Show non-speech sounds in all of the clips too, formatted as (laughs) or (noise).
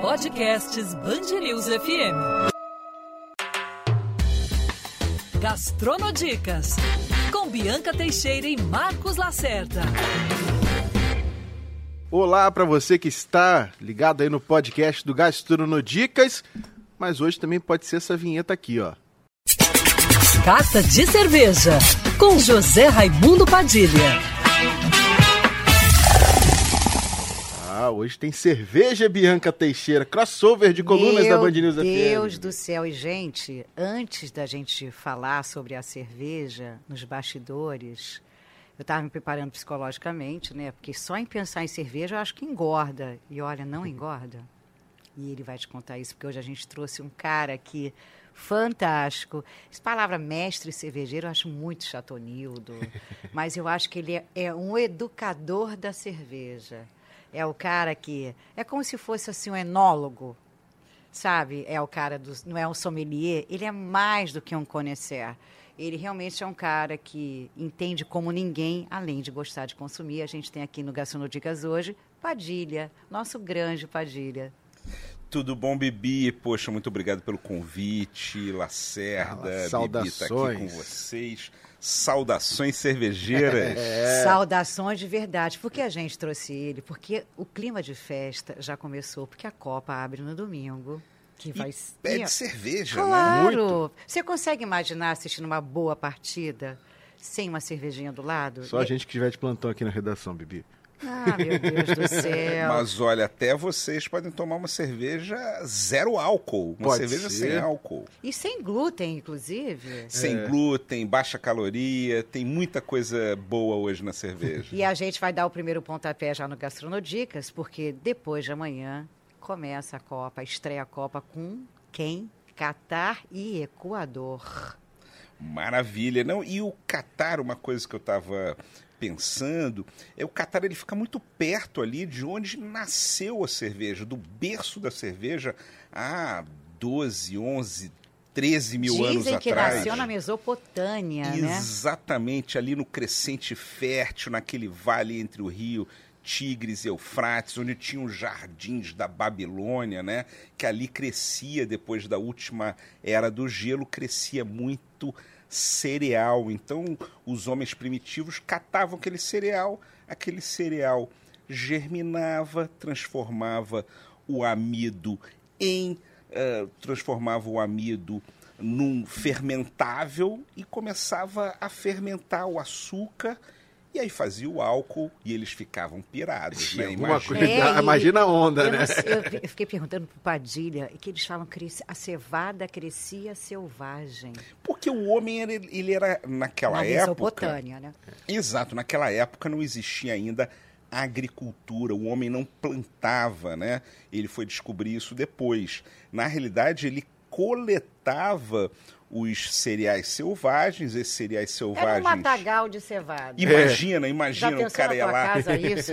Podcasts Bangerils FM. Gastronodicas com Bianca Teixeira e Marcos Lacerda. Olá para você que está ligado aí no podcast do Gastronodicas, mas hoje também pode ser essa vinheta aqui, ó. Carta de cerveja com José Raimundo Padilha. Hoje tem cerveja Bianca Teixeira, crossover de colunas Meu da Band News FM. Deus do céu. E, gente, antes da gente falar sobre a cerveja nos bastidores, eu estava me preparando psicologicamente, né? Porque só em pensar em cerveja eu acho que engorda. E olha, não engorda. E ele vai te contar isso, porque hoje a gente trouxe um cara aqui fantástico. Essa palavra mestre cervejeiro eu acho muito chatonildo, (laughs) mas eu acho que ele é, é um educador da cerveja. É o cara que. É como se fosse assim um enólogo, sabe? É o cara do. Não é um sommelier, ele é mais do que um conhecer. Ele realmente é um cara que entende como ninguém, além de gostar de consumir. A gente tem aqui no Gastronodicas hoje Padilha, nosso grande Padilha. Tudo bom, Bibi? Poxa, muito obrigado pelo convite. Lacerda, Ah, Bibi tá aqui saudações. com vocês. Saudações cervejeiras. É. Saudações de verdade. Por que a gente trouxe ele? Porque o clima de festa já começou, porque a Copa abre no domingo. Que vai E pede cerveja, né? Claro! Você consegue imaginar assistindo uma boa partida sem uma cervejinha do lado? Só a gente que tiver de plantão aqui na redação, Bibi. Ah, meu Deus do céu. Mas olha, até vocês podem tomar uma cerveja zero álcool. Uma Pode cerveja ser. sem álcool. E sem glúten, inclusive. Sem É. glúten, baixa caloria, tem muita coisa boa hoje na cerveja. E a gente vai dar o primeiro pontapé já no Gastronodicas, porque depois de amanhã começa a Copa, estreia a Copa com quem? Catar e Equador. Maravilha. Não, e o Catar, uma coisa que eu estava pensando, é o Catar ele fica muito perto ali de onde nasceu a cerveja, do berço da cerveja há 12, 11, 13 mil anos Dizem que atrás. nasceu na Mesopotâmia, né? Exatamente, ali no crescente fértil, naquele vale entre o rio Tigres e Eufrates, onde tinham os jardins da Babilônia, né? Que ali crescia, depois da última era do gelo, crescia muito cereal. Então, os homens primitivos catavam aquele cereal, aquele cereal germinava, transformava o amido em. eh, transformava o amido num fermentável e começava a fermentar o açúcar. E aí fazia o álcool e eles ficavam pirados, né? Imagina. coisa, É, imagina a onda, Eu, né? sei, eu fi- eu fiquei perguntando pro Padilha que eles falam que a cevada crescia selvagem. Porque o homem, era- ele era, naquela na época... Mesopotâmia, né? Exato, naquela época não existia ainda agricultura, o homem não plantava, né? Ele foi descobrir isso depois. Na realidade, ele coletava os cereais selvagens, esses cereais Era selvagens. um matagal de cevada. Imagina, Já imagina pensou o cara na ia tua lá. casa isso?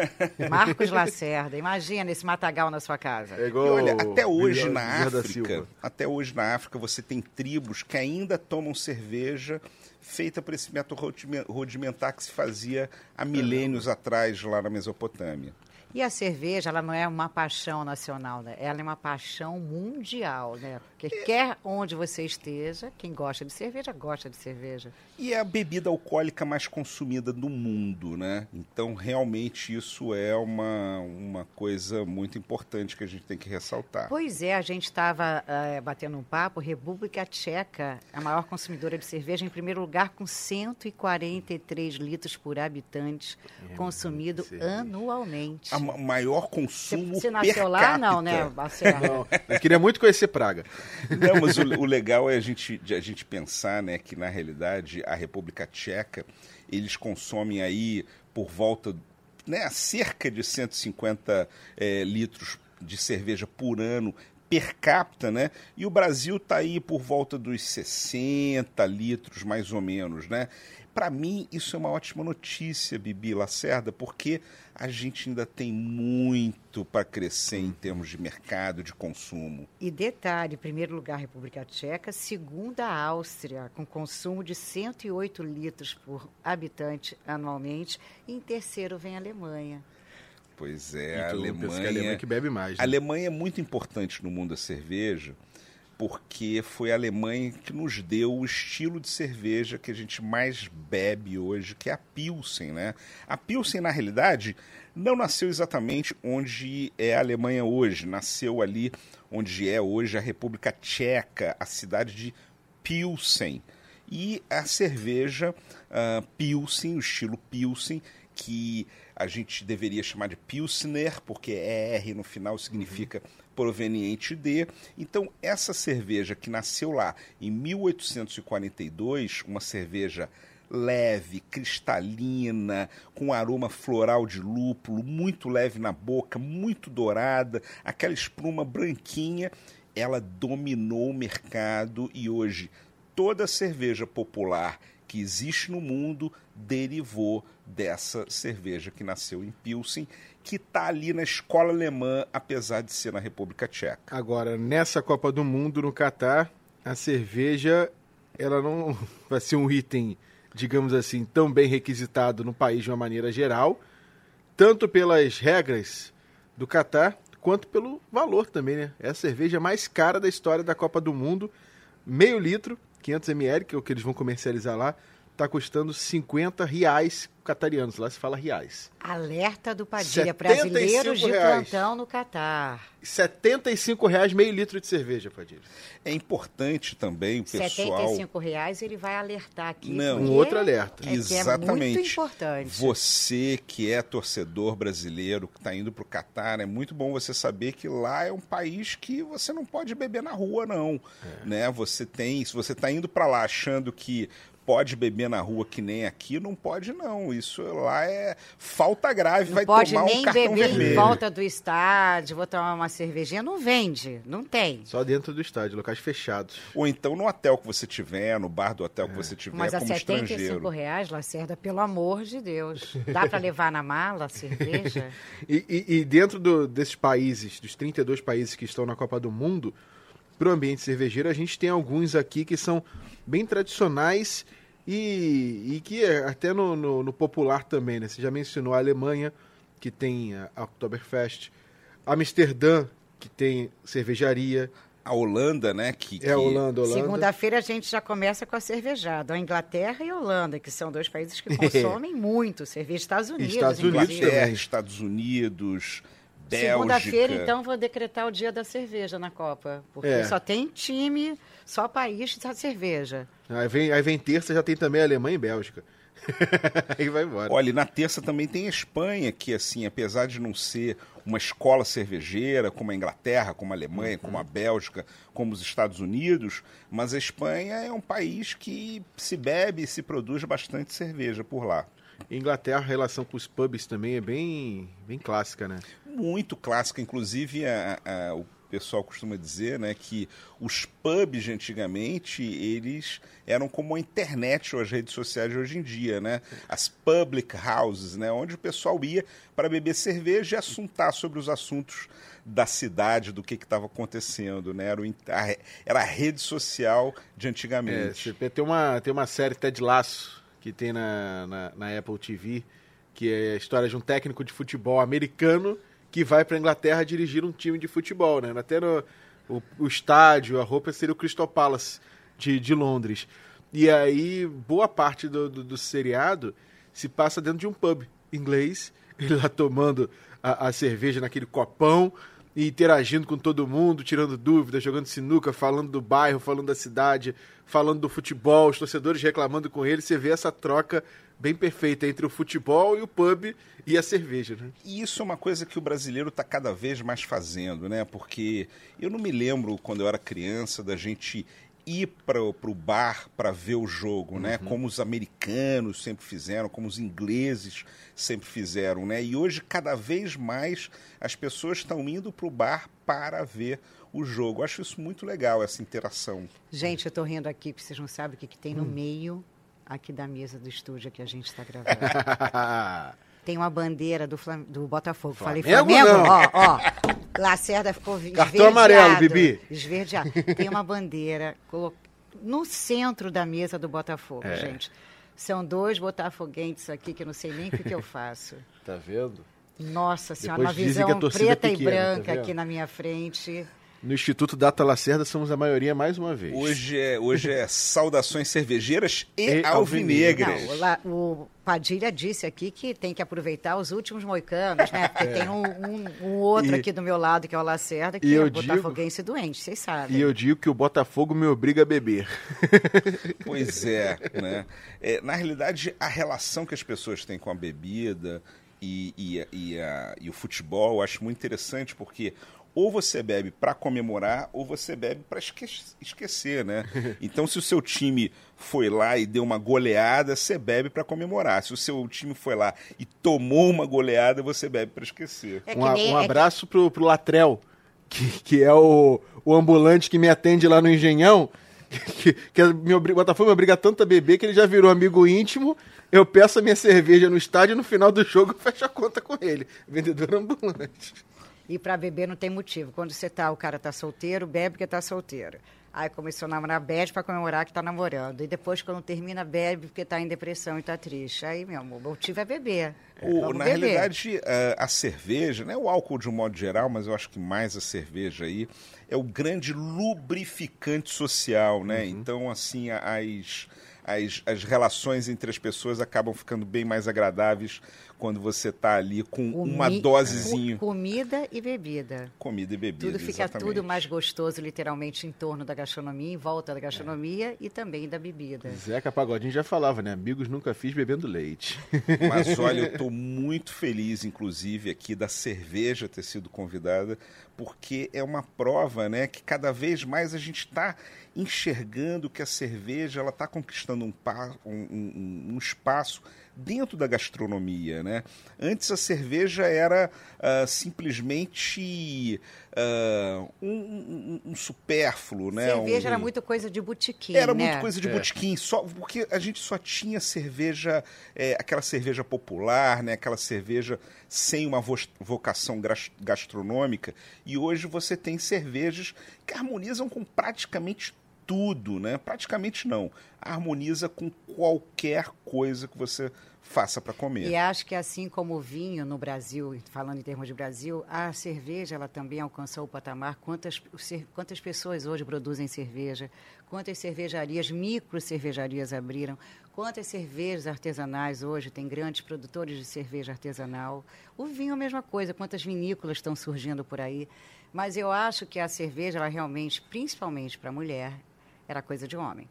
(laughs) Marcos Lacerda, imagina esse matagal na sua casa. É E igual olha, até hoje na África, até hoje na África você tem tribos que ainda tomam cerveja feita por esse método rudime- rudimentar que se fazia há milênios atrás lá na Mesopotâmia. E a cerveja, ela não é uma paixão nacional, né? Ela é uma paixão mundial, né? Porque quer onde você esteja, quem gosta de cerveja, gosta de cerveja. E é a bebida alcoólica mais consumida do mundo, né? Então, realmente, isso é uma, uma coisa muito importante que a gente tem que ressaltar. Pois é, a gente estava batendo um papo, República Tcheca, a maior consumidora de cerveja, em primeiro lugar, com 143 litros por habitante consumido cerveja. anualmente. A ma- maior Você, consumo você per nasceu lá? Não, né, capita. Não, eu queria muito conhecer Praga. Não, mas o, o legal é a gente, a gente pensar né, que, na realidade, a República Tcheca, eles consomem aí por volta, né, cerca de 150 eh, litros de cerveja por ano per capita, né? E o Brasil está aí por volta dos 60 litros, mais ou menos, né? Para mim, isso é uma ótima notícia, Bibi Lacerda, porque a gente ainda tem muito para crescer em termos de mercado, de consumo. E detalhe, primeiro lugar, República Tcheca, segunda Áustria, com consumo de 108 litros por habitante anualmente, e em terceiro vem a Alemanha. Pois é, a Alemanha, que a Alemanha que bebe mais. Né? A Alemanha é muito importante no mundo da cerveja, porque foi a Alemanha que nos deu o estilo de cerveja que a gente mais bebe hoje, que é a Pilsen, né? A Pilsen, na realidade, não nasceu exatamente onde é a Alemanha hoje, nasceu ali onde é hoje a República Tcheca, a cidade de Pilsen. E a cerveja uh, Pilsen, o estilo Pilsen, que a gente deveria chamar de Pilsner, porque R no final significa proveniente de. Então, essa cerveja que nasceu lá em 1842, uma cerveja leve, cristalina, com aroma floral de lúpulo, muito leve na boca, muito dourada, aquela espuma branquinha, ela dominou o mercado e hoje toda cerveja popular que existe no mundo derivou dessa cerveja que nasceu em Pilsen, que está ali na escola alemã, apesar de ser na República Tcheca. Agora, nessa Copa do Mundo no Catar, a cerveja ela não (laughs) vai ser um item, digamos assim, tão bem requisitado no país de uma maneira geral, tanto pelas regras do Catar, quanto pelo valor também, né? É a cerveja mais cara da história da Copa do Mundo, meio litro, 500 ml, que é o que eles vão comercializar lá, está custando 50 reais catarianos. Lá se fala reais. Alerta do Padilha, brasileiros de reais. plantão no Catar. 75 reais meio litro de cerveja, Padilha. É importante também o pessoal... 75 reais ele vai alertar aqui. Não, um outro alerta. É, Exatamente. é muito importante. Você que é torcedor brasileiro, que está indo para o Catar, é muito bom você saber que lá é um país que você não pode beber na rua, não. É. Né? Você tem, se você está indo para lá achando que pode beber na rua que nem aqui, não pode não. Isso lá é falta grave, não vai pode tomar nem um cartão beber vermelho. em volta do estádio, vou tomar uma cervejinha, não vende, não tem. Só dentro do estádio, locais fechados. Ou então no hotel que você tiver, no bar do hotel é. que você tiver, Mas como a 75 estrangeiro. reais, Lacerda, pelo amor de Deus. Dá para levar na mala a cerveja? (laughs) e, e, e, dentro do, desses países, dos 32 países que estão na Copa do Mundo, para o ambiente cervejeiro, a gente tem alguns aqui que são bem tradicionais e, e que é até no, no, no, popular também, né? Você já mencionou a Alemanha, que tem a Oktoberfest, Amsterdã, que tem cervejaria. A Holanda, né? Que, É, Holanda, Holanda. Segunda-feira a gente já começa com a cervejada. A Inglaterra e a Holanda, que são dois países que (laughs) consomem muito cerveja. Estados Unidos, Estados Unidos Inglaterra, Estados Unidos, Bélgica. Segunda-feira, então, vou decretar o dia da cerveja na Copa. Porque É. só tem time, só país da cerveja. Aí vem, aí vem terça, já tem também a Alemanha e Bélgica. (laughs) aí vai embora. Olha, e na terça também tem a Espanha, que assim, apesar de não ser uma escola cervejeira como a Inglaterra, como a Alemanha, como a Bélgica, como os Estados Unidos, mas a Espanha é um país que se bebe e se produz bastante cerveja por lá. Inglaterra, a relação com os pubs também é bem, bem clássica, né? Muito clássica, inclusive a- a- o pessoal costuma dizer né, que os pubs antigamente eles eram como a internet ou as redes sociais de hoje em dia, né? As public houses, né, onde o pessoal ia para beber cerveja e assuntar sobre os assuntos da cidade, do que estava acontecendo, né? Era, o a, era a rede social de É, antigamente. você tem uma, tem uma série Ted Lasso que tem na, na, na Apple TV, que é a história de um técnico de futebol americano que vai para Inglaterra dirigir um time de futebol, né? Até no, o, o estádio, a roupa seria o Crystal Palace de, de Londres. E aí, boa parte do, do, do seriado se passa dentro de um pub inglês, (laughs) ele lá tomando a, a cerveja naquele copão e interagindo com todo mundo, tirando dúvidas, jogando sinuca, falando do bairro, falando da cidade, falando do futebol, os torcedores reclamando com ele. Você vê essa troca bem perfeita entre o futebol e o pub e a cerveja, né? E isso é uma coisa que o brasileiro está cada vez mais fazendo, né? Porque eu não me lembro, quando eu era criança, da gente ir para o bar para ver o jogo, né? Como os americanos sempre fizeram, como os ingleses sempre fizeram, né? E hoje cada vez mais as pessoas estão indo para o bar para ver o jogo. Eu acho isso muito legal essa interação. Gente, eu tô rindo aqui porque vocês não sabem o que, que tem no meio aqui da mesa do estúdio que a gente está gravando. (laughs) tem uma bandeira do, Flam... do Botafogo. Falei Flamengo, Flamengo? não. Ó, ó. Lacerda ficou esverdeado. Cartão amarelo, Bibi. Esverdeado. Tem uma bandeira colo- no centro da mesa do Botafogo, É. gente. São dois botafoguenses aqui que eu não sei nem o que, que eu faço. Tá vendo? Nossa senhora, Depois uma visão é preta e pequena, tá branca vendo? aqui na minha frente. No Instituto Data Lacerda somos a maioria mais uma vez. Hoje é, hoje é saudações cervejeiras e, E alvinegras. Não, o Padilha disse aqui que tem que aproveitar os últimos moicanos, né? Porque tem um, um- um outro É. E- aqui do meu lado, que é o Lacerda, que é o digo- botafoguense doente, vocês sabem. E eu digo que o Botafogo me obriga a beber. (laughs) Pois é, né? É, na realidade, a relação que as pessoas têm com a bebida e, e, e, a- e o futebol eu acho muito interessante porque ou você bebe para comemorar ou você bebe para esquecer, né? (laughs) Então, se o seu time foi lá e deu uma goleada, você bebe para comemorar. Se o seu time foi lá e tomou uma goleada, você bebe para esquecer. É que um, nem- um é que- abraço pro, pro Latrel, que, que é o, o ambulante que me atende lá no Engenhão. (laughs) Que, que me obri- o Botafogo me obriga tanto a beber que ele já virou amigo íntimo. Eu peço a minha cerveja no estádio e no final do jogo eu (laughs) fecho a conta com ele. Vendedor ambulante. E para beber não tem motivo. Quando você tá, o cara tá solteiro, bebe porque tá solteiro. Aí começou a namorar, bebe para comemorar que tá namorando. E depois, quando termina, bebe porque tá em depressão e tá triste. Aí, meu amor, o motivo é beber. O- na beber. realidade, eh, a cerveja, né, o álcool de um modo geral, mas eu acho que mais a cerveja aí, é o grande lubrificante social, né? Então, assim, as, as, as relações entre as pessoas acabam ficando bem mais agradáveis quando você está ali com uma Comi- dosezinho. co- Comida e bebida. Comida e bebida. Tudo fica exatamente. tudo mais gostoso, literalmente, em torno da gastronomia, em volta da gastronomia e também da bebida. Zeca Pagodinho já falava, né? Amigos nunca fiz bebendo leite. (laughs) Mas (laughs) olha, eu estou muito feliz, inclusive, aqui da cerveja ter sido convidada, porque é uma prova, né, que cada vez mais a gente está enxergando que a cerveja ela está conquistando um, pa- um- um- um espaço dentro da gastronomia, né? Antes a cerveja era ah, simplesmente ah, um, um- um supérfluo, né? Cerveja Um- era muito coisa de botequim, era né? muito coisa de É. botequim, só porque a gente só tinha cerveja, é, aquela cerveja popular, né? Aquela cerveja sem uma vo- vocação gastronômica. E hoje você tem cervejas que harmonizam com praticamente tudo, né? Praticamente não, harmoniza com qualquer coisa que você faça para comer. E acho que assim como o vinho no Brasil, falando em termos de Brasil, a cerveja ela também alcançou o patamar. Quantas, quantas pessoas hoje produzem cerveja? Quantas cervejarias, micro cervejarias abriram? Quantas cervejas artesanais hoje tem grandes produtores de cerveja artesanal? O vinho é a mesma coisa. Quantas vinícolas estão surgindo por aí? Mas eu acho que a cerveja, ela realmente, principalmente para a mulher, era coisa de homem.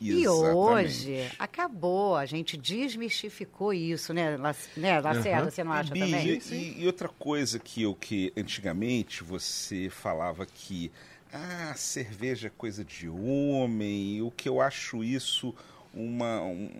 E Exatamente. hoje acabou, a gente desmistificou isso, né, né Lacerda, Aham. você não acha Bi, também? E, e- e outra coisa que eu que antigamente você falava que ah, cerveja é coisa de homem, o que eu acho isso uma, um-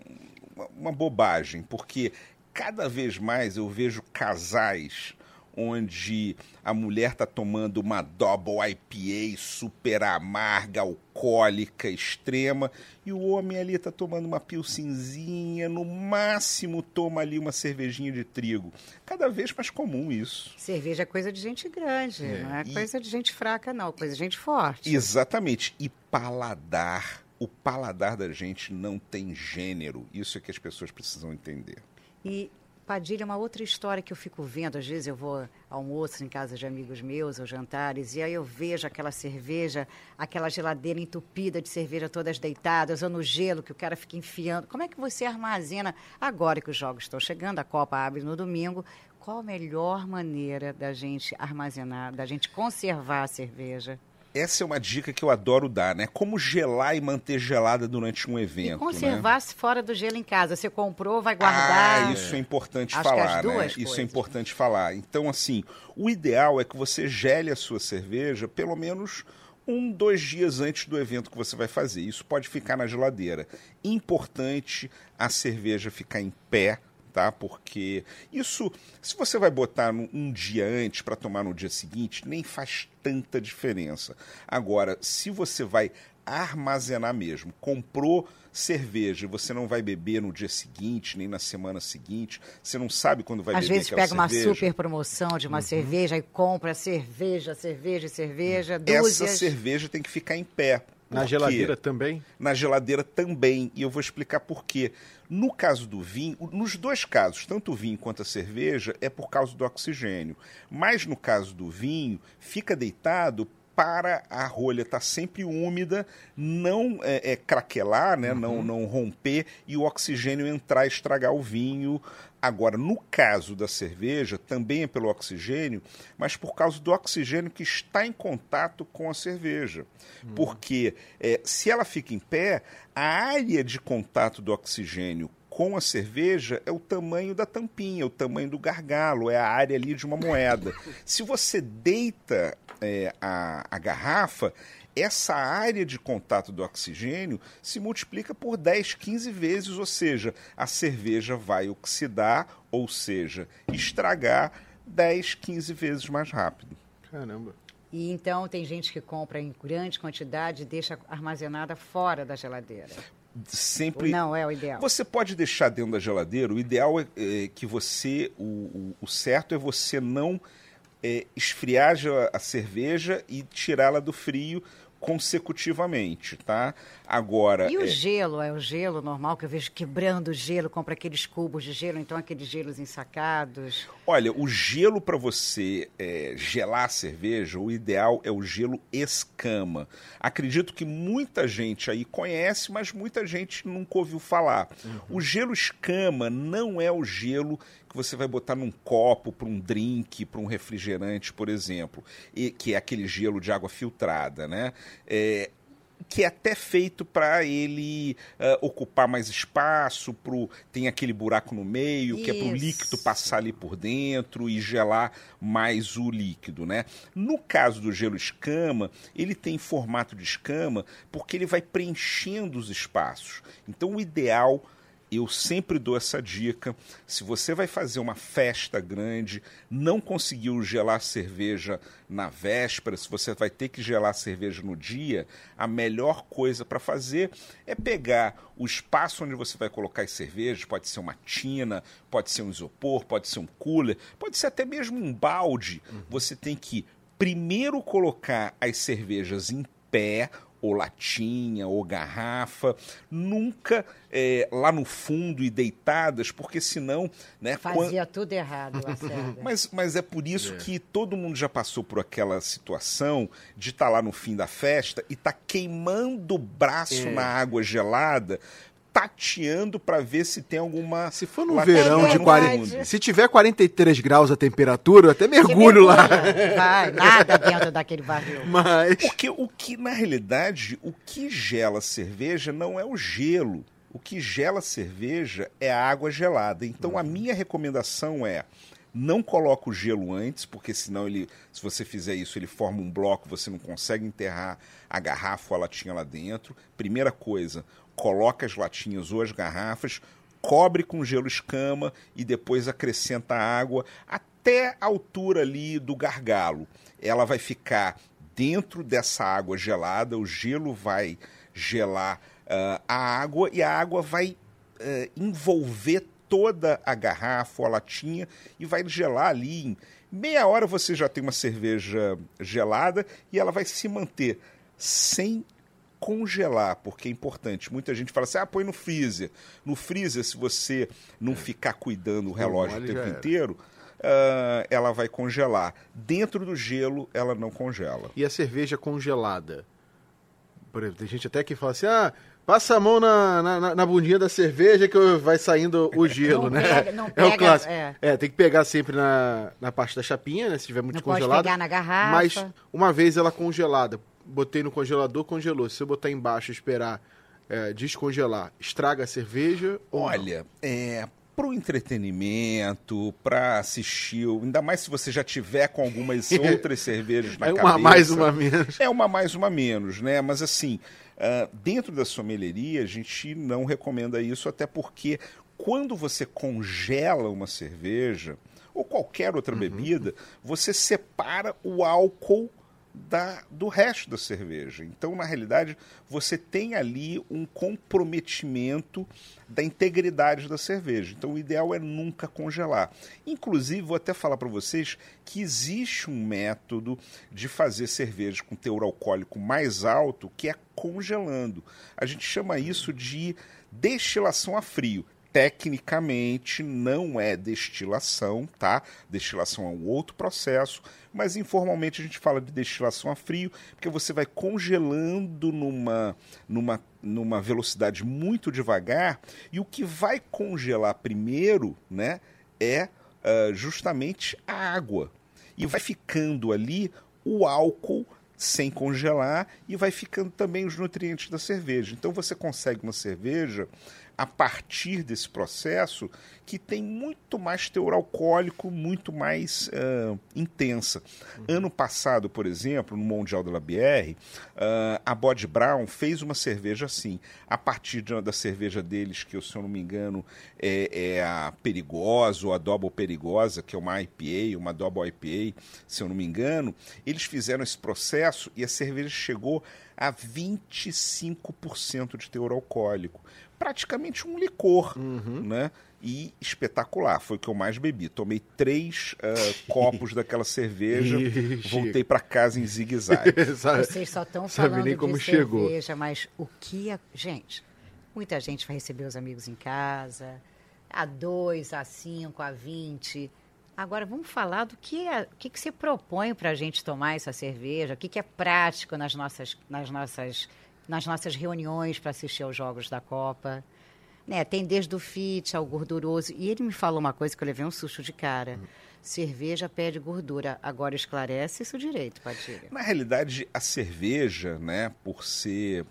uma, uma bobagem, porque cada vez mais eu vejo casais onde a mulher está tomando uma double IPA super amarga, alcoólica, extrema, e o homem ali está tomando uma pilsinzinha, no máximo toma ali uma cervejinha de trigo. Cada vez mais comum isso. Cerveja é coisa de gente grande, não é E- coisa de gente fraca, não, coisa de gente forte. Exatamente. E paladar. O paladar da gente não tem gênero. Isso é que as pessoas precisam entender. E Padilha, uma outra história que eu fico vendo, às vezes eu vou almoço em casa de amigos meus, ou jantares, e aí eu vejo aquela cerveja, aquela geladeira entupida de cerveja todas deitadas, ou no gelo que o cara fica enfiando. Como é que você armazena, agora que os jogos estão chegando, a Copa abre no domingo, qual a melhor maneira da gente armazenar, da gente conservar a cerveja? Essa é uma dica que eu adoro dar, né? Como gelar e manter gelada durante um evento. e né? conservar-se fora do gelo em casa. Você comprou, vai guardar. Ah, isso é importante Acho falar, né? duas Isso é coisas. importante falar. Então, assim, o ideal é que você gele a sua cerveja pelo menos um, dois dias antes do evento que você vai fazer. Isso pode ficar na geladeira. Importante a cerveja ficar em pé, tá? Porque isso, se você vai botar um dia antes para tomar no dia seguinte, nem faz tanta diferença. Agora, se você vai armazenar mesmo, comprou cerveja, você não vai beber no dia seguinte, nem na semana seguinte, você não sabe quando vai Às beber vezes pega cerveja. uma super promoção de uma uhum. cerveja e compra cerveja, cerveja, cerveja, dúzias. Essa cerveja tem que ficar em pé. Na geladeira também? Na geladeira também, e eu vou explicar por quê. No caso do vinho, nos dois casos, tanto o vinho quanto a cerveja, é por causa do oxigênio. Mas no caso do vinho, fica deitado para a rolha estar tá sempre úmida, não é, é craquelar, né? Uhum. não, não romper e o oxigênio entrar e estragar o vinho. Agora, no caso da cerveja, também é pelo oxigênio, mas por causa do oxigênio que está em contato com a cerveja. Uhum. Porque é, se ela fica em pé, a área de contato do oxigênio com a cerveja é o tamanho da tampinha, o tamanho do gargalo, é a área ali de uma moeda. Se você deita é, a, a garrafa, essa área de contato do oxigênio se multiplica por 10, 15 vezes, ou seja, a cerveja vai oxidar, ou seja, estragar 10, 15 vezes mais rápido. Caramba. E então tem gente que compra em grande quantidade e deixa armazenada fora da geladeira. Sempre. Não é o ideal. Você pode deixar dentro da geladeira. O ideal é, é que você. O, o, certo é você não é, esfriar a cerveja e tirá-la do frio consecutivamente, tá? Agora. E o é... gelo? É o gelo normal que eu vejo quebrando o gelo, compra aqueles cubos de gelo, então aqueles gelos ensacados. Olha, o gelo para você é, gelar a cerveja, o ideal é o gelo escama. Acredito que muita gente aí conhece, mas muita gente nunca ouviu falar. Uhum. O gelo escama não é o gelo você vai botar num copo para um drink, para um refrigerante, por exemplo, e, que é aquele gelo de água filtrada, né? É, que é até feito para ele uh, ocupar mais espaço, pro, tem aquele buraco no meio, Isso. que é para o líquido passar ali por dentro e gelar mais o líquido, né? No caso do gelo escama, ele tem formato de escama porque ele vai preenchendo os espaços. Então, o ideal eu sempre dou essa dica. Se você vai fazer uma festa grande, não conseguiu gelar cerveja na véspera, se você vai ter que gelar cerveja no dia, a melhor coisa para fazer é pegar o espaço onde você vai colocar as cervejas, pode ser uma tina, pode ser um isopor, pode ser um cooler, pode ser até mesmo um balde. Uhum. Você tem que primeiro colocar as cervejas em pé, ou latinha, ou garrafa, nunca é, lá no fundo e deitadas, porque senão... Né, Fazia quando... tudo errado, (laughs) mas, mas é por isso é. que todo mundo já passou por aquela situação de estar tá lá no fim da festa e tá queimando o braço é. na água gelada tateando para ver se tem alguma. Se for no verão de 40. Se tiver 43 graus a temperatura, eu até mergulho lá. Vai, nada dentro daquele barril. Mas. Porque o que, na realidade, o que gela cerveja não é o gelo. O que gela cerveja é a água gelada. Então uhum. a minha recomendação é não coloca o gelo antes, porque senão ele, se você fizer isso, ele forma um bloco, você não consegue enterrar a garrafa ou a latinha lá dentro. Primeira coisa, coloca as latinhas ou as garrafas, cobre com gelo escama e depois acrescenta água até a altura ali do gargalo. Ela vai ficar dentro dessa água gelada, o gelo vai gelar uh, a água e a água vai uh, envolver toda a garrafa ou a latinha e vai gelar ali em meia hora você já tem uma cerveja gelada e ela vai se manter sem congelar, porque é importante. Muita gente fala assim: ah, põe no freezer. No freezer, se você não é. ficar cuidando o relógio o tempo inteiro, uh, ela vai congelar. Dentro do gelo, ela não congela. E a cerveja congelada? Por exemplo, tem gente até que fala assim: ah. Passa a mão na, na, na bundinha da cerveja que vai saindo o (laughs) gelo, não né? Pega, não (laughs) pega, é o clássico. É. é. tem que pegar sempre na, na parte da chapinha, né? Se tiver muito não congelado. Pode pegar na garrafa. Mas uma vez ela congelada, botei no congelador, congelou. Se eu botar embaixo e esperar é, descongelar, estraga a cerveja? Olha, é, pro entretenimento, para assistir, ainda mais se você já tiver com algumas (laughs) outras cervejas na é cabeça. uma mais, uma menos. É uma mais, uma menos, né? Mas assim, uh, dentro da sommelieria, a gente não recomenda isso, até porque quando você congela uma cerveja ou qualquer outra uhum. bebida, você separa o álcool da, do resto da cerveja. Então, na realidade, você tem ali um comprometimento da integridade da cerveja. Então, o ideal é nunca congelar. Inclusive, vou até falar para vocês que existe um método de fazer cerveja com teor alcoólico mais alto, que é congelando. A gente chama isso de destilação a frio tecnicamente não é destilação, tá? Destilação é um outro processo, mas informalmente a gente fala de destilação a frio, porque você vai congelando numa, numa, numa velocidade muito devagar, e o que vai congelar primeiro, né, é uh, justamente a água. E vai ficando ali o álcool sem congelar e vai ficando também os nutrientes da cerveja. Então você consegue uma cerveja a partir desse processo que tem muito mais teor alcoólico, muito mais uh, intensa. Uhum. Ano passado, por exemplo, no Mundial da BR, uh, a Bod Brown fez uma cerveja assim, a partir de, da cerveja deles, que se eu não me engano é, é a Perigosa ou a Double Perigosa, que é uma IPA, uma Double IPA, se eu não me engano, eles fizeram esse processo e a cerveja chegou a 25% de teor alcoólico praticamente um licor, uhum. né? E espetacular, foi o que eu mais bebi. Tomei três uh, (laughs) copos daquela cerveja, voltei para casa em zigue-zague. (laughs) Vocês só estão falando nem como de chegou. cerveja, mas o que... A... Gente, muita gente vai receber os amigos em casa, a dois, a cinco, a vinte... Agora vamos falar do que, é, o que, que você propõe para a gente tomar essa cerveja, o que, que é prático nas nossas, nas nossas nas nossas reuniões para assistir aos jogos da Copa. Né, tem desde o fit ao gorduroso. E ele me falou uma coisa que eu levei um susto de cara. Uhum. Cerveja pede gordura. Agora esclarece isso direito, Padilha. Na realidade, a cerveja, né, por ser, uh,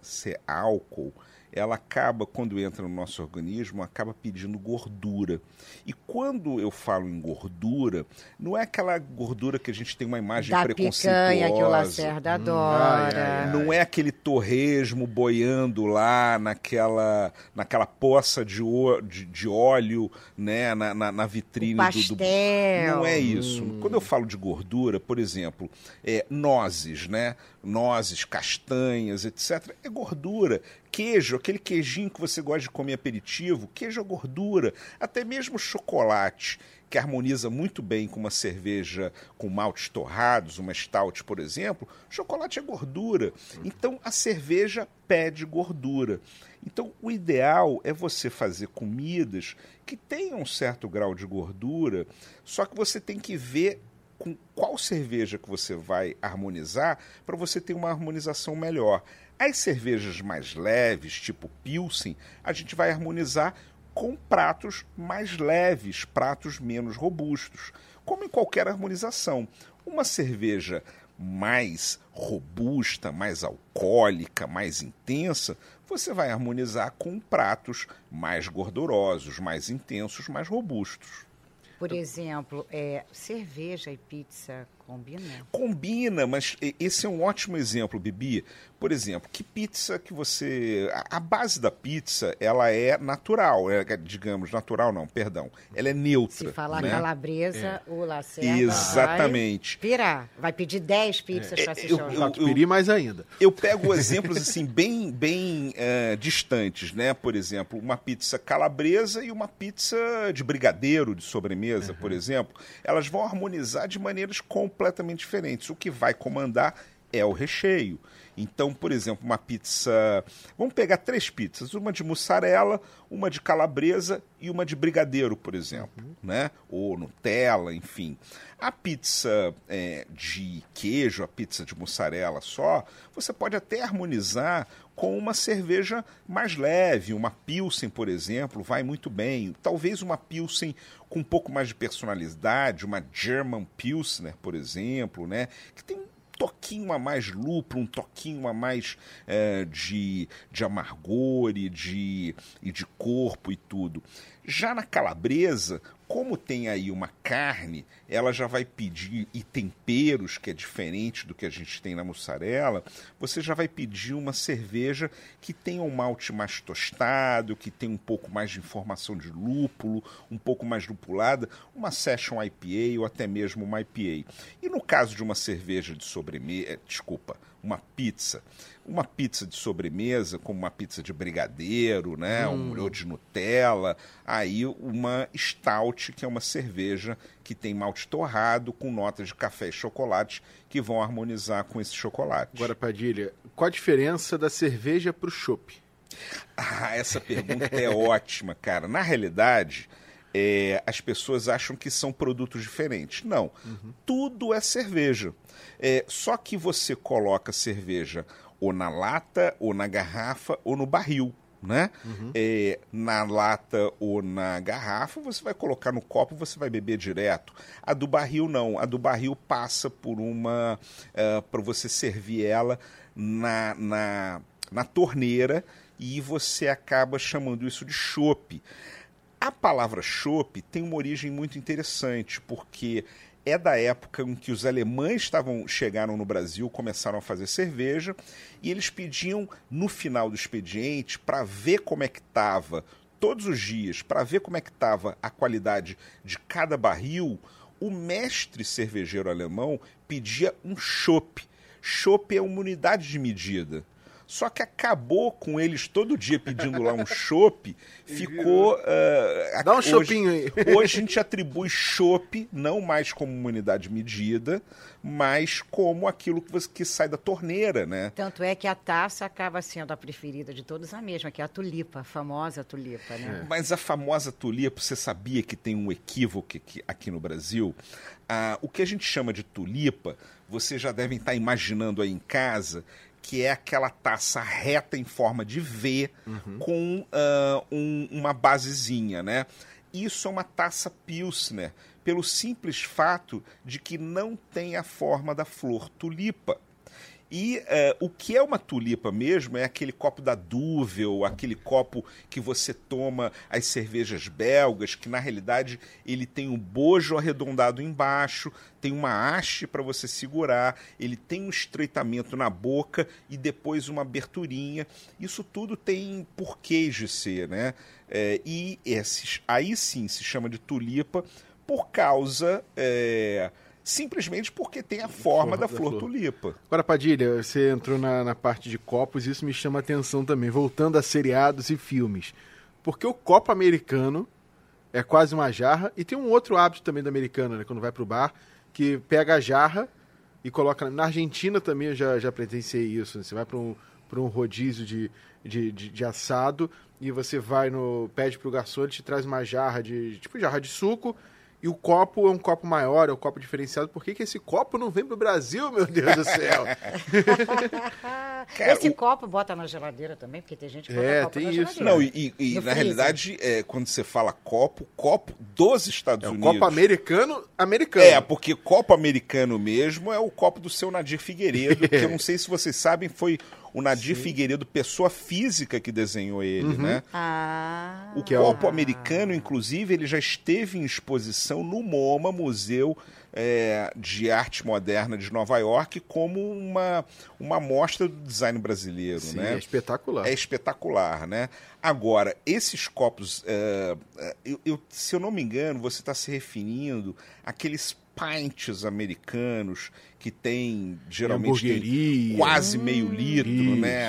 ser álcool, ela acaba, quando entra no nosso organismo, acaba pedindo gordura. E quando eu falo em gordura, não é aquela gordura que a gente tem uma imagem da preconceituosa. picanha que o Lacerda hum. adora. Ai, ai, ai. Não é aquele torresmo boiando lá naquela, naquela poça de, de, de óleo né, na, na, na vitrine o pastel. do, Não é isso. Hum. Quando eu falo de gordura, por exemplo, é, nozes, né? Nozes, castanhas, etc. É gordura queijo, aquele queijinho que você gosta de comer aperitivo, queijo é gordura, até mesmo chocolate, que harmoniza muito bem com uma cerveja com maltes torrados, uma stout, por exemplo, chocolate é gordura. Então a cerveja pede gordura. Então o ideal é você fazer comidas que tenham um certo grau de gordura, só que você tem que ver com qual cerveja que você vai harmonizar para você ter uma harmonização melhor. As cervejas mais leves, tipo Pilsen, a gente vai harmonizar com pratos mais leves, pratos menos robustos, como em qualquer harmonização. Uma cerveja mais robusta, mais alcoólica, mais intensa, você vai harmonizar com pratos mais gordurosos, mais intensos, mais robustos. Por exemplo, é, cerveja e pizza combina? Combina, mas esse é um ótimo exemplo, Bibi, por exemplo, que pizza que você. A, base da pizza, ela é natural, é, digamos, natural não, perdão. Ela é neutra. Se falar né? calabresa, é. o Lacerda. Exatamente. Vai pirar. Vai pedir 10 pizzas é. para assistir eu, eu, eu, pedir mais ainda. Eu pego exemplos assim, bem, bem uh, distantes, né? Por exemplo, uma pizza calabresa e uma pizza de brigadeiro de sobremesa, uhum. por exemplo. Elas vão harmonizar de maneiras completamente diferentes. O que vai comandar é o recheio. Então, por exemplo, uma pizza. Vamos pegar três pizzas: uma de mussarela, uma de calabresa e uma de brigadeiro, por exemplo, uhum. né? Ou Nutella, enfim. A pizza é, de queijo, a pizza de mussarela só, você pode até harmonizar com uma cerveja mais leve, uma Pilsen, por exemplo, vai muito bem. Talvez uma Pilsen com um pouco mais de personalidade, uma German Pilsner, por exemplo, né? Que tem toquinho a mais lúpulo, um toquinho a mais é, de, de amargor e de, e de corpo e tudo. Já na calabresa, como tem aí uma carne, ela já vai pedir, e temperos, que é diferente do que a gente tem na mussarela, você já vai pedir uma cerveja que tenha um malte mais tostado, que tenha um pouco mais de informação de lúpulo, um pouco mais lupulada, uma Session IPA ou até mesmo uma IPA. E no caso de uma cerveja de sobremesa, eh, desculpa, uma pizza, uma pizza de sobremesa, como uma pizza de brigadeiro, né, hum. um, ou de Nutella, aí uma stout, que é uma cerveja que tem malte torrado com notas de café e chocolate que vão harmonizar com esse chocolate. Agora, Padilha, qual a diferença da cerveja para o chopp? Ah, essa pergunta é (laughs) ótima, cara. Na realidade, é, as pessoas acham que são produtos diferentes. Não, uhum. tudo é cerveja. É, só que você coloca cerveja ou na lata, ou na garrafa, ou no barril. Né? Uhum. É, na lata ou na garrafa, você vai colocar no copo e você vai beber direto. A do barril não. A do barril passa por uma. Uh, é, para você servir ela na, na, na torneira e você acaba chamando isso de chope. A palavra chope tem uma origem muito interessante, porque é da época em que os alemães estavam chegaram no Brasil, começaram a fazer cerveja, e eles pediam no final do expediente para ver como é que estava todos os dias, para ver como é que estava a qualidade de cada barril, o mestre cervejeiro alemão pedia um chopp. Chopp é uma unidade de medida. Só que acabou com eles todo dia pedindo lá um chopp. (laughs) ficou. Uh, Dá um chopinho aí. Hoje a gente atribui chopp não mais como uma unidade medida, mas como aquilo que, você, que sai da torneira, né? Tanto é que a taça acaba sendo a preferida de todos a mesma, que é a tulipa, a famosa tulipa, né? É. Mas a famosa tulipa, você sabia que tem um equívoco aqui, aqui no Brasil? Ah, o que a gente chama de tulipa, vocês já devem estar imaginando aí em casa, que é aquela taça reta em forma de V uhum. com uh, um, uma basezinha, né? Isso é uma taça Pilsner, pelo simples fato de que não tem a forma da flor tulipa. E uh, o que é uma tulipa mesmo é aquele copo da Duvel, aquele copo que você toma as cervejas belgas, que na realidade ele tem um bojo arredondado embaixo, tem uma haste para você segurar, ele tem um estreitamento na boca e depois uma aberturinha. Isso tudo tem porquês de ser, né? É, e esses, aí sim se chama de tulipa por causa. É, simplesmente porque tem a forma da, da, flor, flor, tulipa. Agora, Padilha, você entrou na, na parte de copos e isso me chama a atenção também, voltando a seriados e filmes. Porque o copo americano é quase uma jarra, e tem um outro hábito também do americano, né, quando vai pro bar, que pega a jarra e coloca. Na Argentina também eu já, já presenciei isso. Né? Você vai para um, um rodízio de, de, de, de, assado e você vai no. pede pro garçom, ele te traz uma jarra de. tipo jarra de suco e o copo é um copo maior, é um copo diferenciado. Por que, que esse copo não vem pro Brasil, meu Deus do céu? (laughs) Cara, esse o... copo bota na geladeira também, porque tem gente que bota é, copo tem na isso. geladeira. Não, e, e na realidade, é, quando você fala copo, copo dos Estados é Unidos. copo americano, americano. É, porque copo americano mesmo é o copo do seu Nadir Figueiredo, que eu não sei se vocês sabem, foi o Nadir Sim. Figueiredo, pessoa física que desenhou ele, uhum. né? Ah. O copo americano, inclusive, ele já esteve em exposição no MoMA, Museu é, de Arte Moderna de Nova York, como uma, uma mostra do design brasileiro, Sim, né? É espetacular. É espetacular, né? Agora, esses copos, é, é eu, eu, se eu não me engano, você está se referindo àqueles pints americanos que tem geralmente tem quase hum, meio litro,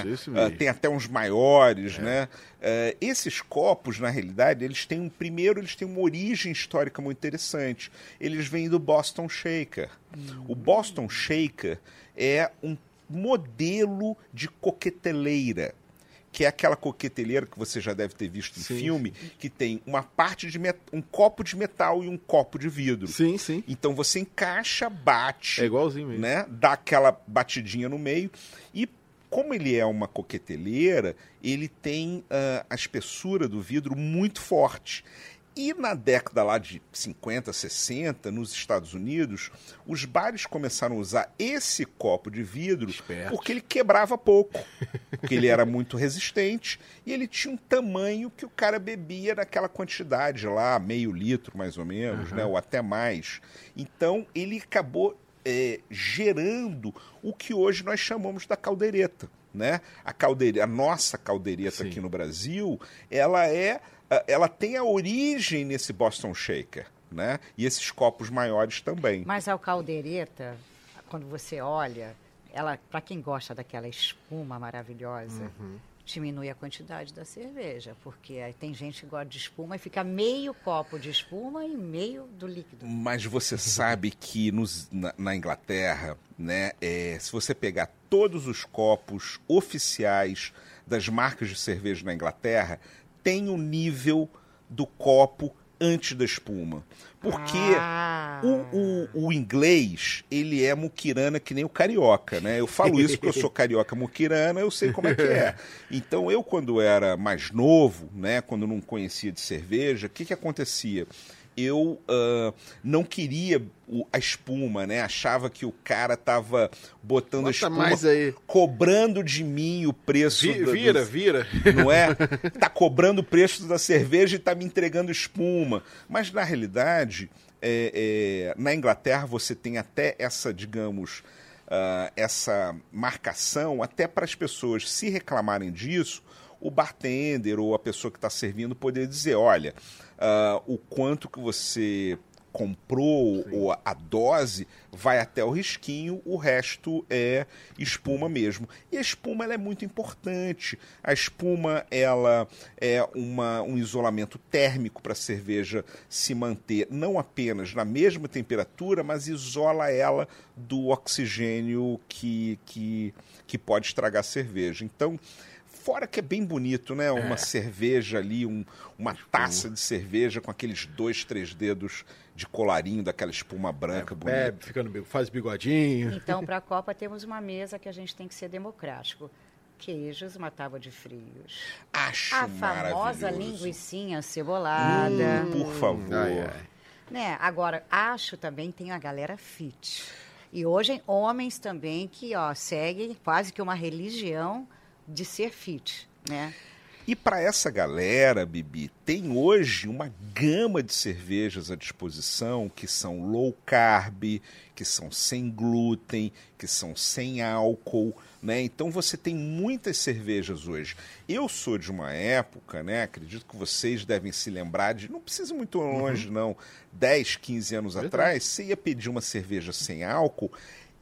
isso, né? Uh, tem até uns maiores, é. né? Uh, esses copos, na realidade, eles têm um primeiro, eles têm uma origem histórica muito interessante. Eles vêm do Boston Shaker. Hum. O Boston Shaker é um modelo de coqueteleira que é aquela coqueteleira que você já deve ter visto em sim. filme, que tem uma parte de met... um copo de metal e um copo de vidro. Sim, sim. Então você encaixa, bate, é igualzinho mesmo. né? Dá aquela batidinha no meio e como ele é uma coqueteleira, ele tem uh, a espessura do vidro muito forte. E na década lá de 50, 60, nos Estados Unidos, os bares começaram a usar esse copo de vidro porque ele quebrava pouco, porque ele era muito resistente e ele tinha um tamanho que o cara bebia naquela quantidade lá, meio litro mais ou menos, né, ou até mais. Então ele acabou é, gerando o que hoje nós chamamos da caldeireta. Né? A, caldeire... a nossa caldeireta Sim. aqui no Brasil, ela é, ela tem a origem nesse Boston Shaker, né? E esses copos maiores também. Mas a caldeireta, quando você olha, ela, para quem gosta daquela espuma maravilhosa, diminui a quantidade da cerveja, porque aí tem gente que gosta de espuma e fica meio copo de espuma e meio do líquido. Mas você sabe que nos- na, na Inglaterra, né, é, se você pegar todos os copos oficiais das marcas de cerveja na Inglaterra, tem o nível do copo antes da espuma. Porque Ah. o, o, o inglês, ele é muquirana que nem o carioca, né? Eu falo isso porque eu sou carioca muquirana, eu sei como é que é. (laughs) Então, eu, quando era mais novo, né? Quando não conhecia de cerveja, o que, que acontecia? Eu ah, não queria o- a espuma, né? Achava que o cara tava botando a Bota espuma, mais aí. cobrando de mim o preço Vi- do- vira, dos- vira. não é? (laughs) Tá cobrando o preço da cerveja e tá me entregando espuma. Mas na realidade, é, é, na Inglaterra você tem até essa, digamos, ah, essa marcação, até para as pessoas se reclamarem disso, o bartender ou a pessoa que está servindo poder dizer, olha, ah, o quanto que você comprou ou a- a dose vai até o risquinho, o resto é espuma mesmo. E a espuma ela é muito importante. A espuma ela é uma, um isolamento térmico para a cerveja se manter não apenas na mesma temperatura, mas isola ela do oxigênio que, que, que pode estragar a cerveja. Então, Fora que é bem bonito, né? Uma cerveja ali, um- uma taça de cerveja com aqueles dois, três dedos de colarinho daquela espuma branca bonita. Bebe, fica no, bi- faz bigodinho. Então, para a Copa, temos uma mesa que a gente tem que ser democrático. Queijos, uma tábua de frios. Acho A famosa linguicinha cebolada. Hum, por favor. Ai, ai. Né? Agora, acho também tem a galera fit. E hoje, homens também que ó, seguem quase que uma religião de ser fit. Né? E para essa galera, Bibi, tem hoje uma gama de cervejas à disposição que são low carb, que são sem glúten, que são sem álcool, né? Então você tem muitas cervejas hoje. Eu sou de uma época, né? Acredito que vocês devem se lembrar de, não precisa ir muito longe não, 10, 15 anos atrás, você ia pedir uma cerveja sem álcool,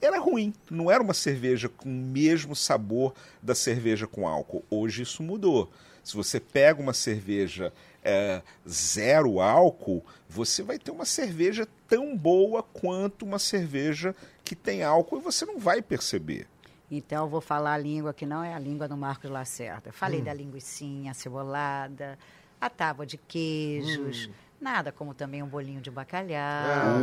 era ruim, não era uma cerveja com o mesmo sabor da cerveja com álcool. Hoje isso mudou. Se você pega uma cerveja é, zero álcool, você vai ter uma cerveja tão boa quanto uma cerveja que tem álcool e você não vai perceber. Então, eu vou falar a língua que não é a língua do Marcos Lacerda. Falei da linguicinha cebolada, a tábua de queijos, nada como também um bolinho de bacalhau.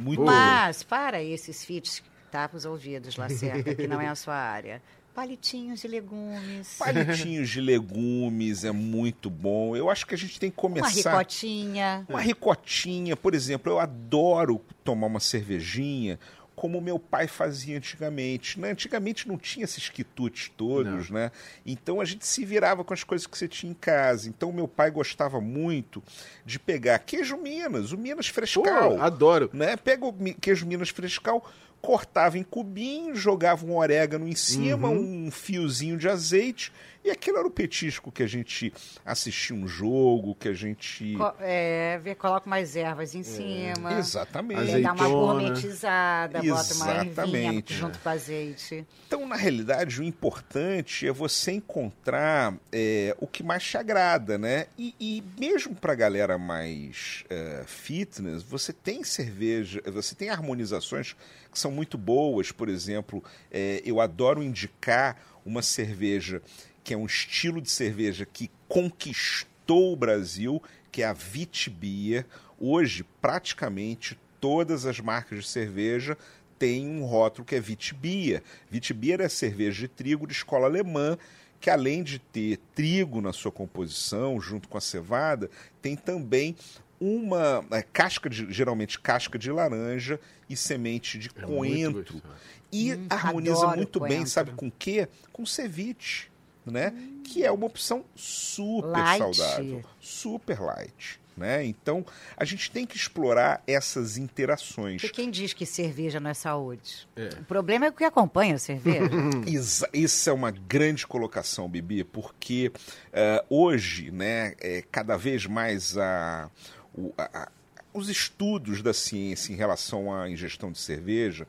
Muito Mas, para esses fits, tapa os ouvidos, Lacerda, que não é a (laughs) sua área. Palitinhos de legumes, Palitinhos de legumes é muito bom. Eu acho que a gente tem que uma começar. ricotinha. Uma ricotinha, por exemplo, eu adoro tomar uma cervejinha como meu pai fazia antigamente. Né? Antigamente não tinha esses quitutes todos, né? Então a gente se virava com as coisas que você tinha em casa. Então meu pai gostava muito de pegar queijo Minas, o Minas Pô, Frescal. adoro. né? Pega o queijo Minas Frescal, cortava em cubinhos, jogava um orégano em cima, um fiozinho de azeite, e aquilo era o petisco que a gente assistia um jogo, que a gente. Co- é, vê, coloca umas ervas em cima. Exatamente. É, dá uma Azeitona. gourmetizada, bota uma ervinha Exatamente. junto com azeite. Então, na realidade, o importante é você encontrar é, o que mais te agrada, né? E, e mesmo para galera mais é, fitness, você tem cerveja, você tem harmonizações que são muito boas. Por exemplo, é, eu adoro indicar uma cerveja que é um estilo de cerveja que conquistou o Brasil, que é a Vitibia. Hoje, praticamente todas as marcas de cerveja tem um rótulo que é Vitibia. Vitibia é cerveja de trigo de escola alemã, que além de ter trigo na sua composição, junto com a cevada, tem também uma é, casca de, geralmente casca de laranja e semente de É muito coentro. gostoso. E Hum, harmoniza muito bem, coentro. sabe com o quê? Com ceviche, né? Que é uma opção super Light. saudável, super light, né? Então, a gente tem que explorar essas interações. Porque quem diz que cerveja não é saúde? É. O problema é o que acompanha a cerveja. (laughs) Isso é uma grande colocação, Bibi, porque eh, hoje, né, é, cada vez mais a, o- a- a- os estudos da ciência em relação à ingestão de cerveja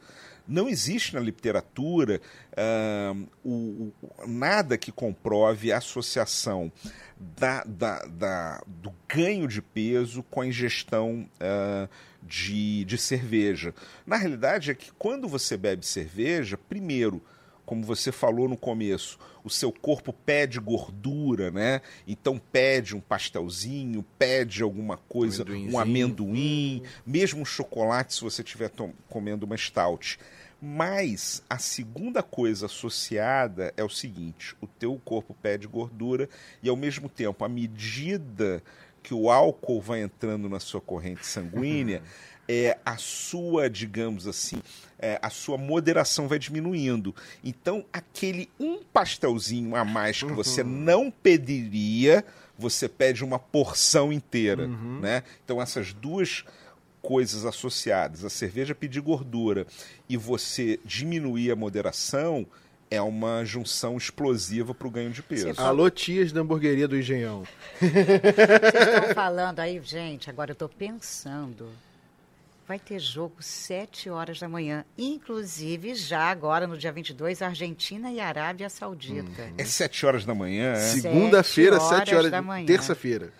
não existe na literatura ah, o- o- nada que comprove a associação da- da- da- do ganho de peso com a ingestão ah, de, de cerveja. Na realidade, é que quando você bebe cerveja, primeiro, como você falou no começo, o seu corpo pede gordura, né? Então pede um pastelzinho, pede alguma coisa, um amendoim, mesmo um chocolate se você estiver comendo uma stout. Mas a segunda coisa associada é o seguinte: o teu corpo pede gordura e ao mesmo tempo, à medida que o álcool vai entrando na sua corrente sanguínea, (laughs) é a sua, digamos assim, é, a sua moderação vai diminuindo. Então, aquele um pastelzinho a mais que você não pediria, você pede uma porção inteira, né? Então, essas duas coisas associadas, a cerveja pedir gordura e você diminuir a moderação, é uma junção explosiva para o ganho de peso. Você Alô, tias da hamburgueria do Engenhão. Vocês estão falando aí, gente, agora eu estou pensando. Vai ter jogo 7 horas da manhã. Inclusive, já agora, no dia 22, Argentina e Arábia Saudita. É sete horas da manhã, é? Segunda-feira, Sete sete horas da da manhã. Terça-feira.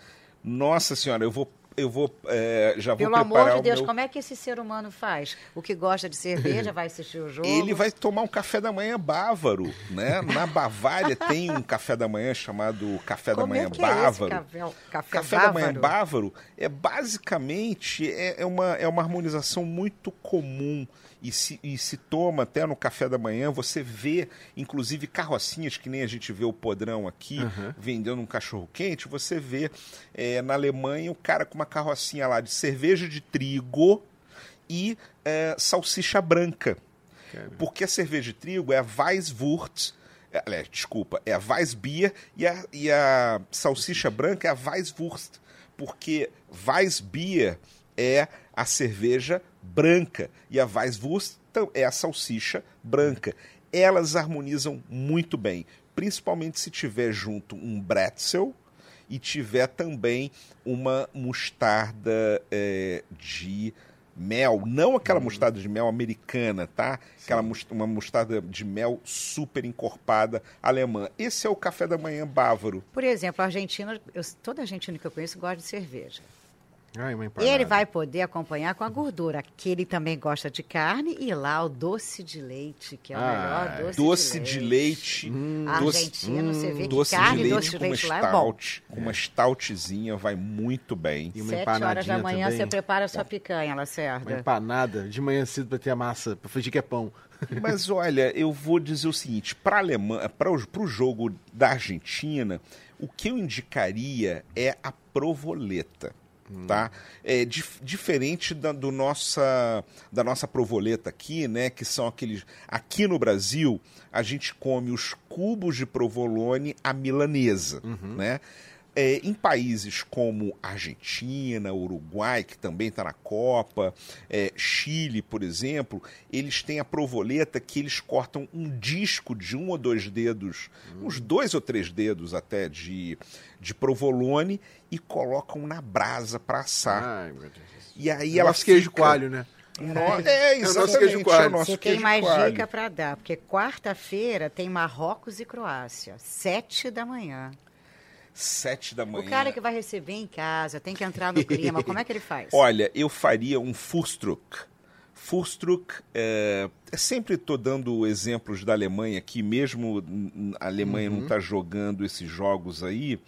Nossa senhora, eu vou, eu vou, é, já vou Pelo amor de Deus, meu... como é que esse ser humano faz? O que gosta de cerveja (laughs) vai assistir o jogo. Ele vai tomar um café da manhã bávaro, né? Na Bavária tem um café da manhã chamado café da Como manhã é que é bávaro. esse café, café, Café da manhã bávaro? bávaro é basicamente é, é uma, é uma harmonização muito comum e se, e se toma até no café da manhã. Você vê, inclusive, carrocinhas que nem a gente vê o podrão aqui vendendo um cachorro quente. Você vê é, na Alemanha o cara com uma carrocinha lá de cerveja de trigo e é, salsicha branca. Porque a cerveja de trigo é a Weisswurst, é, aliás, desculpa, é a Weissbier e a, e a salsicha branca é a Weisswurst. Porque Weissbier é a cerveja branca e a Weisswurst tam- é a salsicha branca. Elas harmonizam muito bem, principalmente se tiver junto um bretzel e tiver também uma mostarda é, de mel, não aquela mostarda de mel americana, tá? Aquela mos- uma mostarda de mel super encorpada alemã. Esse é o café da manhã bávaro. Por exemplo, a Argentina, eu, toda argentina que eu conheço gosta de cerveja. Uma empanada. Ele vai poder acompanhar com a gordura, que ele também gosta de carne, e lá o doce de leite, que é o Ah, melhor doce, Doce de leite, doce, Argentino, você vê que doce carne de leite doce de com uma leite lá é bom. stout, com uma stoutzinha vai muito bem. E uma Sete horas da manhã também. você prepara a sua picanha, Uma Lacerda. empanada de manhã cedo pra ter a massa, pra fingir que é pão. (laughs) Mas olha, eu vou dizer o seguinte: para Alemanha, para o jogo da Argentina, o que eu indicaria é a provoleta. Tá? É dif- diferente da, do nossa, da nossa provoleta aqui, né? Que são aqueles. Aqui no Brasil, a gente come os cubos de provolone à milanesa, né? É, em países como Argentina, Uruguai, que também está na Copa, é, Chile, por exemplo, eles têm a provoleta que eles cortam um disco de um ou dois dedos, uns dois ou três dedos até de, de provolone e colocam na brasa para assar. Ai, meu Deus. E aí E ela nosso queijo fica- coalho, né? No- É, o nosso queijo coalho. é o nosso Você tem mais coalho. dica para dar, porque quarta-feira tem Marrocos e Croácia, sete da manhã. Sete da manhã. O cara que vai receber em casa tem que entrar no clima, como é que ele faz? (laughs) Olha, eu faria um Fustruk. Fustruk, é, sempre estou dando exemplos da Alemanha aqui, mesmo a Alemanha não está jogando esses jogos aí,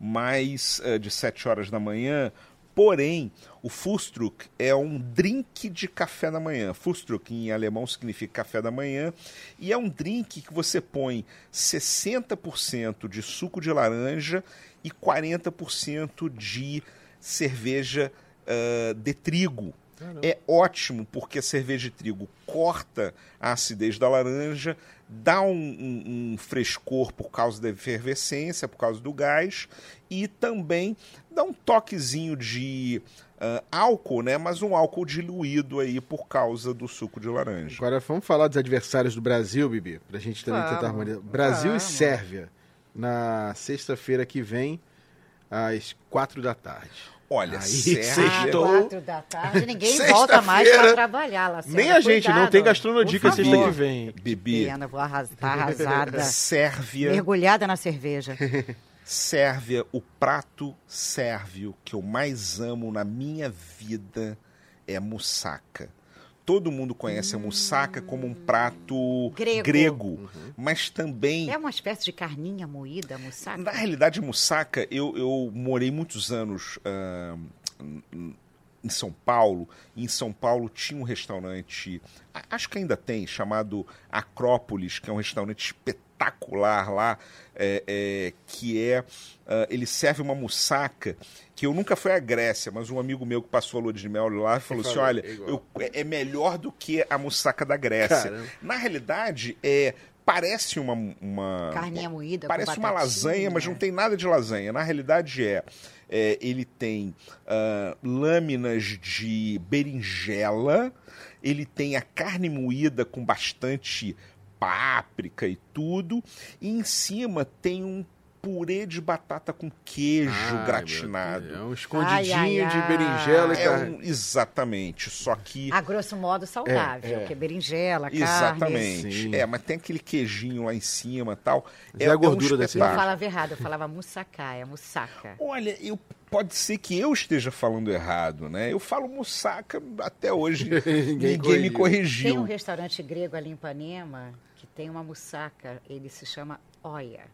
mas é, de 7 horas da manhã. Porém, o Fustruk é um drink de café da manhã. Fustruk em alemão significa café da manhã. E é um drink que você põe 60% de suco de laranja e 40% de cerveja ah, de trigo. É ótimo porque a cerveja de trigo corta a acidez da laranja, dá um, um- um frescor por causa da efervescência, por causa do gás, e também dá um toquezinho de ah, álcool, né? Mas um álcool diluído aí por causa do suco de laranja. Agora vamos falar dos adversários do Brasil, Bibi, pra gente também Vamos, tentar harmonizar. Brasil vamos. e Sérvia, na sexta-feira que vem, às quatro da tarde. Olha, Aí, sextou. Quatro da tarde, ninguém volta mais para trabalhar lá. Nem a gente, não tem gastronodica sexta que vem. Bibi, Pena, vou arras- tá arrasada. (laughs) Sérvia... Mergulhada na cerveja. (laughs) Sérvia, o prato sérvio que eu mais amo na minha vida é moussaka. Todo mundo conhece a moussaka como um prato Grego. grego, mas também É uma espécie de carninha moída, moussaka? na realidade, moussaka, eu, eu morei muitos anos ah, em- São Paulo. E em São Paulo tinha um restaurante, acho que ainda tem, chamado Acrópolis, que é um restaurante espetacular lá, é, é, que é. ah, ele serve uma moussaka que eu nunca fui à Grécia, mas um amigo meu que passou a lua de mel lá falou assim: olha, é eu- é é melhor do que a moussaka da Grécia. Caramba. Na realidade, é. Parece uma, uma Carninha moída com Parece uma lasanha, mas não tem nada de lasanha. Na realidade é, é, ele tem ah, lâminas de berinjela, ele tem a carne moída com bastante páprica e tudo, e em cima tem um purê de batata com queijo Ai, gratinado. É um escondidinho Ai, ai, de berinjela e É carne. um- exatamente, só que A grosso modo saudável, É, é. que é berinjela, carne. exatamente. É, mas tem aquele queijinho lá em cima, e tal. Mas é a gordura da Eu espetáculo. falava errado, eu falava moussaka, é moussaka. Olha, eu, pode ser que eu esteja falando errado, né? Eu falo moussaka até hoje. (laughs) Ninguém ninguém me Tem um corrigiu. restaurante grego ali em Ipanema que tem uma moussaka, ele se chama Oia,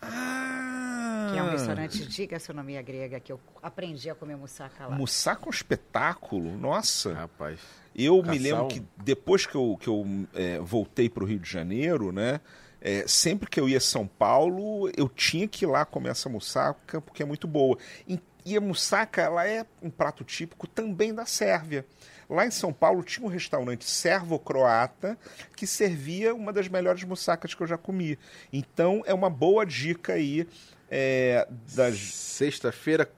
Ah, que é um restaurante de gastronomia grega que eu aprendi a comer moussaka lá. Moussaka é um espetáculo, nossa. Rapaz. Eu me Caçar lembro que depois que eu, que eu é, voltei para o Rio de Janeiro, né? é, sempre que eu ia a São Paulo, eu tinha que ir lá comer essa moussaka, porque é muito boa. E, e a moussaka, ela é um prato típico também da Sérvia. Lá em São Paulo tinha um restaurante servo-croata que servia uma das melhores moussacas que eu já comi. Então é uma boa dica aí é, das Sexta-feira,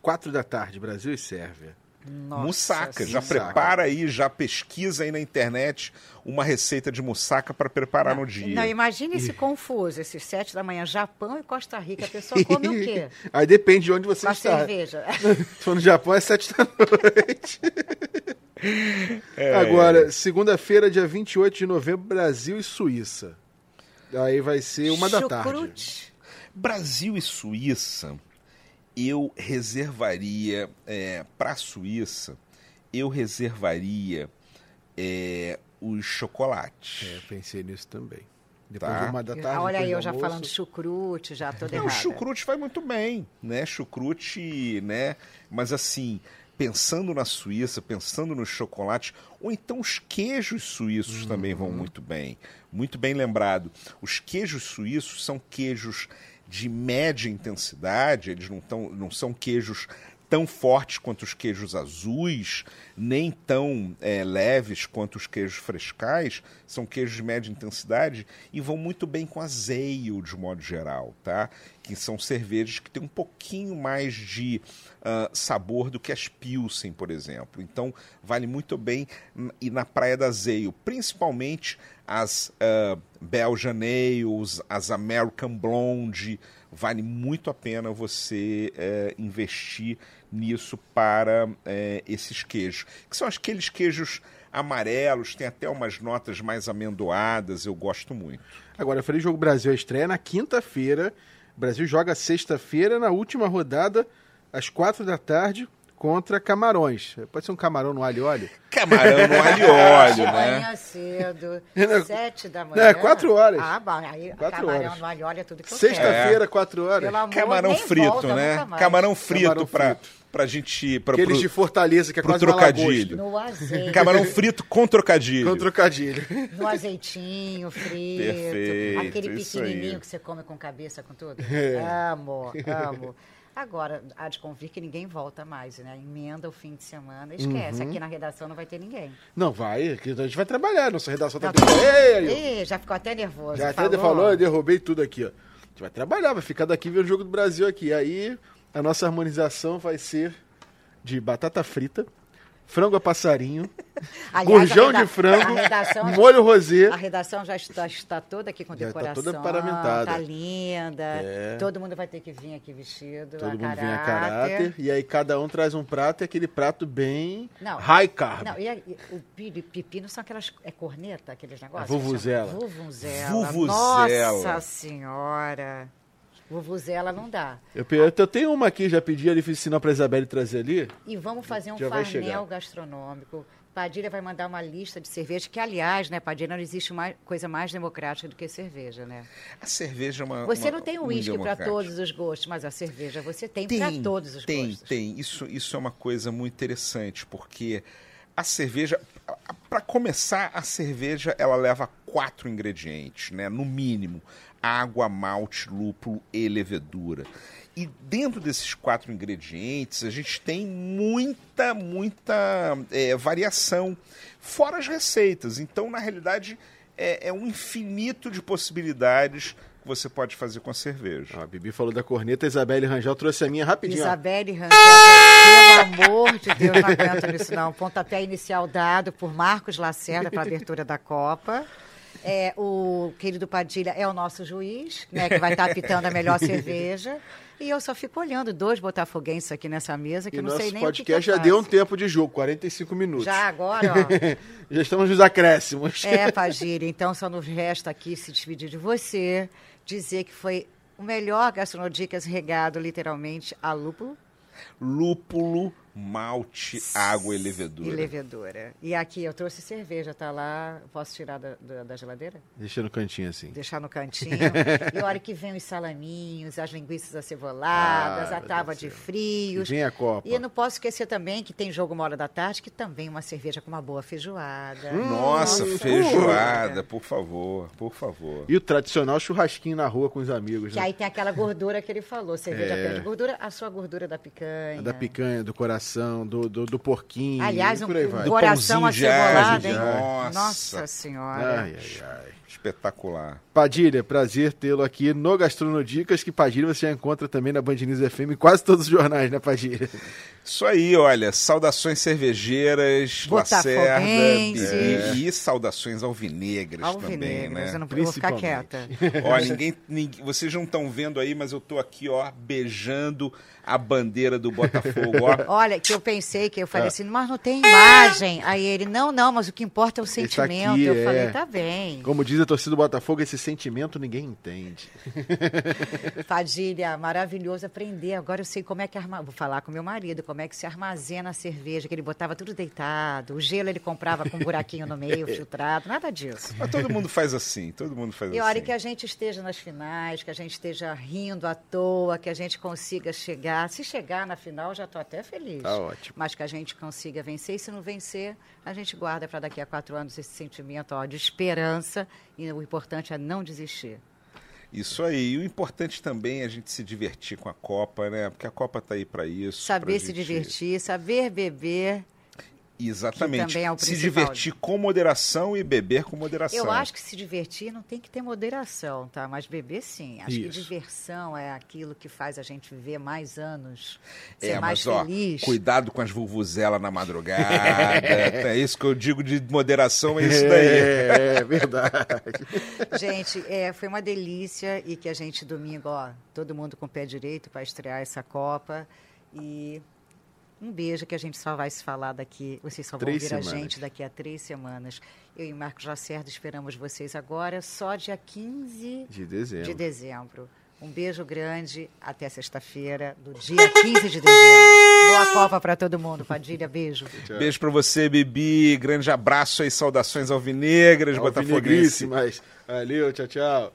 quatro da tarde, Brasil e Sérvia. Nossa Moussaka. Já Senhora. prepara aí, já pesquisa aí na internet uma receita de moussaka para preparar no dia. Não, imagine esse confuso, esses sete da manhã, Japão e Costa Rica, a pessoa (laughs) come o quê? Aí depende de onde você Com a está. cerveja. (laughs) For no Japão, é sete da noite. (laughs) É. Agora, segunda-feira, dia 28 de novembro, Brasil e Suíça. Aí vai ser uma da tarde. Chucrute. Brasil e Suíça, eu reservaria para a Suíça, eu reservaria é, os chocolates. É, pensei nisso também. Depois Tá. de uma da tarde. Olha aí, eu já almoço. falando de chucrute, já toda Não, o errada. chucrute vai muito bem, né? Chucrute, né? Mas assim, pensando na Suíça, pensando no chocolate, ou então os queijos suíços também vão muito bem. Muito bem lembrado. Os queijos suíços são queijos de média intensidade, eles não, tão, não são queijos tão fortes quanto os queijos azuis, nem tão é, leves quanto os queijos frescais, são queijos de média intensidade e vão muito bem com azeio de modo geral, tá? Que são cervejas que têm um pouquinho mais de ah, sabor do que as Pilsen, por exemplo. Então, vale muito bem ir na Praia da Azeio, principalmente as uh, Belgian Ales, as American Blonde, vale muito a pena você eh, investir nisso para eh, esses queijos. Que são aqueles queijos amarelos, tem até umas notas mais amendoadas, eu gosto muito. Agora, Feliz Jogo Brasil, a estreia na quinta-feira. O Brasil joga sexta-feira, na última rodada, às quatro da tarde, contra Camarões. Pode ser um camarão no alho e óleo? Camarão no alho e óleo, né? manhã cedo, (laughs) sete da manhã. não, é quatro horas. Ah, bom, aí Quatro camarão horas. no alho, olha tudo que eu quero. Sexta-feira, quatro horas. Pelo amor, Camarão nem frito, volta né? nunca mais. Camarão frito Camarão pra, frito. pra gente. Pra, Aqueles pro- de Fortaleza, que é pro quase trocadilho. No azeite, Camarão frito com trocadilho. Com trocadilho. no azeitinho frito, Perfeito, aquele aí. pequenininho que você come com cabeça, com tudo. É. Amo, amo. Agora, há de convir que ninguém volta mais, né? Emenda o fim de semana, esquece. Uhum. Aqui na redação não vai ter ninguém. Não, vai, aqui a gente vai trabalhar, nossa redação tá... Não, Ei, Ih, já ficou até nervoso. Já até falou, eu derrubei tudo aqui, ó. A gente vai trabalhar, vai ficar daqui ver o jogo do Brasil aqui. Aí a nossa harmonização vai ser de batata frita, frango a passarinho, (laughs) gurjão de frango, molho rosé. A redação já está, está toda aqui com Já está decoração. toda paramentada. Tá linda. É. Todo mundo vai ter que vir aqui vestido. Todo mundo vem a caráter. E aí cada um traz um prato e aquele prato bem Não. high carb. Não, e, a- e o pi- pepino são aquelas. É corneta, aqueles negócios? Vuvuzela. Vuvuzela. Vuvuzela. Nossa Senhora. Vuvuzela não dá. Eu, eu tenho uma aqui, já pedi ali, fiz sinal pra Isabelle trazer ali. E vamos fazer um Já farnel gastronômico. Padilha vai mandar uma lista de cervejas, que, aliás, né, Padilha, não existe mais, coisa mais democrática do que cerveja, né? A cerveja é uma. Você uma- não tem um uísque para todos os gostos, mas a cerveja você tem, para todos os tem, gostos. Tem, Isso, isso é uma coisa muito interessante, porque a cerveja, para começar, a cerveja ela leva quatro ingredientes, né? No mínimo, água, malte, lúpulo e levedura. E dentro desses quatro ingredientes, a gente tem muita, muita é, variação, fora as receitas. Então, na realidade, é, é um infinito de possibilidades que você pode fazer com a cerveja. Ó, a Bibi falou da corneta, a Isabelle Rangel trouxe a minha rapidinho. Isabelle Rangel, pelo amor de Deus, não aguento nisso não. Pontapé inicial dado por Marcos Lacerda para a abertura da Copa. É, o querido Padilha é o nosso juiz, né, que vai estar apitando a melhor (laughs) cerveja. E eu só fico olhando dois botafoguenses aqui nessa mesa, que E eu não sei nem o que que podcast já deu um tempo de jogo, 45 minutos. Já agora, ó. (laughs) Já estamos nos acréscimos. É, Padilha, então só nos resta aqui se despedir de você, dizer que foi o melhor Gastronodicas regado literalmente a lúpulo lúpulo, malte, água e levedura. e levedura. E aqui eu trouxe cerveja, tá lá. Posso tirar da, da, da geladeira? Deixa no cantinho assim. Deixar no cantinho. (laughs) e a hora que vem os salaminhos, as linguiças aceboladas, Ah, a tábua de frios. E vem a Copa. E eu não posso esquecer também que tem jogo uma hora da tarde, que também uma cerveja com uma boa feijoada. Nossa, Nossa, feijoada, por favor, por favor. E o tradicional churrasquinho na rua com os amigos. Que né? aí tem aquela gordura que ele falou. Cerveja É. perde gordura, a sua gordura da picanha. Da picanha, do coração, do, do, do porquinho. Aliás, um, por aí um vai. Do coração acebolado, hein? nossa. Nossa Senhora. Ai, ai, ai. Espetacular. Padilha, prazer tê-lo aqui no Gastronodicas, que Padilha você já encontra também na Band News FM, em quase todos os jornais, né, Padilha? Isso aí, olha, saudações cervejeiras, Lacerda, Botafoguense. Bibi, e saudações alvinegras, também, Alvinegras, né? eu não vou ficar quieta. (laughs) Ó, ninguém, ninguém- vocês não estão vendo aí, mas eu tô aqui, ó, beijando a bandeira do Botafogo, ó. (laughs) Olha, que eu pensei que eu É. falei assim, mas não tem imagem. Aí ele, não, não, mas o que importa é o sentimento. aqui, eu é. falei, tá bem. Como diz a torcida do Botafogo, esse sentimento ninguém entende. (laughs) Padilha, maravilhoso aprender. Agora eu sei como é que arma... vou falar com meu marido, como é que se armazena a cerveja, que ele botava tudo deitado. O gelo ele comprava com um buraquinho no meio, (laughs) filtrado, nada disso. Mas todo mundo faz assim, todo mundo faz E a assim. hora que a gente esteja nas finais, que a gente esteja rindo à toa, que a gente consiga chegar. Se chegar na final, já estou até feliz. Tá ótimo. Mas que a gente consiga vencer. E se não vencer, a gente guarda para daqui a quatro anos esse sentimento ó, de esperança. E o importante é não desistir. Isso aí. E o importante também é a gente se divertir com a Copa, né? Porque a Copa tá aí para isso. Saber se gente- divertir, saber beber. Exatamente. que também é o se divertir com moderação e beber com moderação. Eu acho que se divertir não tem que ter moderação, tá? Mas beber sim. Acho que Isso. diversão é aquilo que faz a gente viver mais anos, ser É, mais mas ó, feliz. cuidado com as vulvuzelas na madrugada. (laughs) é isso que eu digo de moderação, é isso daí. É, é verdade. Gente, é, foi uma delícia e que a gente domingo, ó, todo mundo com o pé direito para estrear essa Copa e um beijo que a gente só vai se falar daqui, vocês só vão Três ouvir a semanas. gente daqui a três semanas. Eu e Marcos Lacerda esperamos vocês agora, só dia 15 De dezembro. de dezembro. Um beijo grande, até sexta-feira, do dia 15 de dezembro. Boa Copa para todo mundo, Padilha, beijo. Beijo pra você, Bibi. Grande abraço aí, saudações alvinegras, botafoguense. Valeu, tchau, tchau.